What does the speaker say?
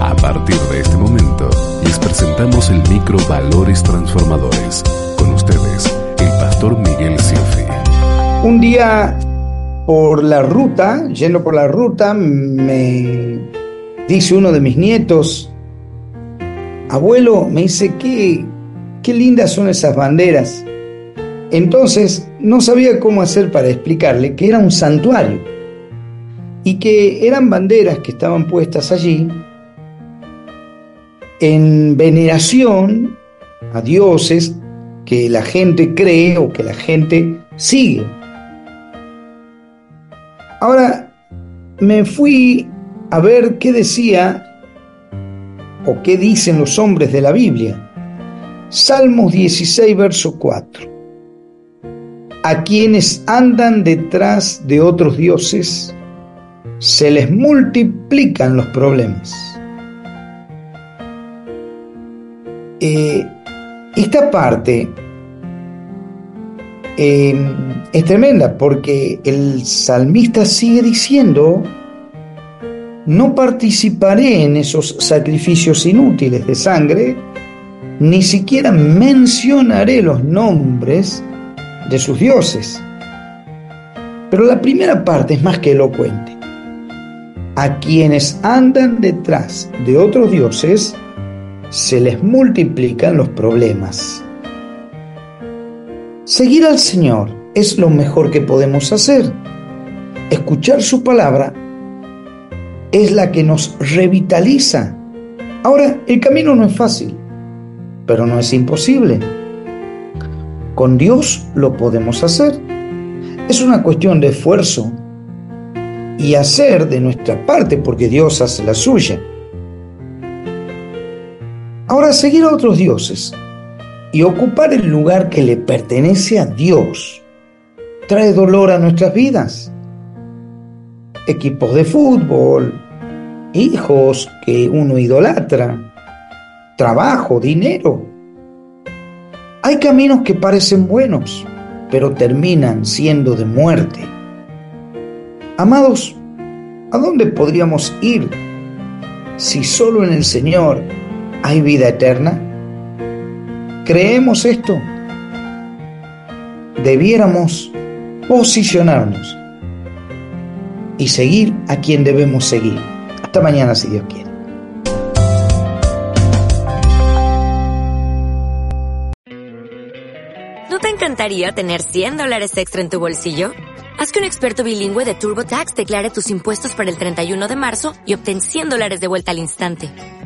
A partir de este momento, les presentamos el micro Valores Transformadores. Con ustedes, el pastor Miguel Silfi. Un día por la ruta, yendo por la ruta, me dice uno de mis nietos, abuelo, me dice, qué, qué lindas son esas banderas. Entonces no sabía cómo hacer para explicarle que era un santuario y que eran banderas que estaban puestas allí en veneración a dioses que la gente cree o que la gente sigue. Ahora me fui a ver qué decía o qué dicen los hombres de la Biblia. Salmos 16, verso 4. A quienes andan detrás de otros dioses, se les multiplican los problemas. Eh, esta parte eh, es tremenda porque el salmista sigue diciendo, no participaré en esos sacrificios inútiles de sangre, ni siquiera mencionaré los nombres de sus dioses. Pero la primera parte es más que elocuente. A quienes andan detrás de otros dioses, se les multiplican los problemas. Seguir al Señor es lo mejor que podemos hacer. Escuchar su palabra es la que nos revitaliza. Ahora, el camino no es fácil, pero no es imposible. Con Dios lo podemos hacer. Es una cuestión de esfuerzo y hacer de nuestra parte porque Dios hace la suya. Ahora, seguir a otros dioses y ocupar el lugar que le pertenece a Dios trae dolor a nuestras vidas. Equipos de fútbol, hijos que uno idolatra, trabajo, dinero. Hay caminos que parecen buenos, pero terminan siendo de muerte. Amados, ¿a dónde podríamos ir si solo en el Señor hay vida eterna? ¿Creemos esto? Debiéramos posicionarnos y seguir a quien debemos seguir. Hasta mañana si Dios quiere. ¿No te encantaría tener 100 dólares extra en tu bolsillo? Haz que un experto bilingüe de TurboTax declare tus impuestos para el 31 de marzo y obtén 100 dólares de vuelta al instante.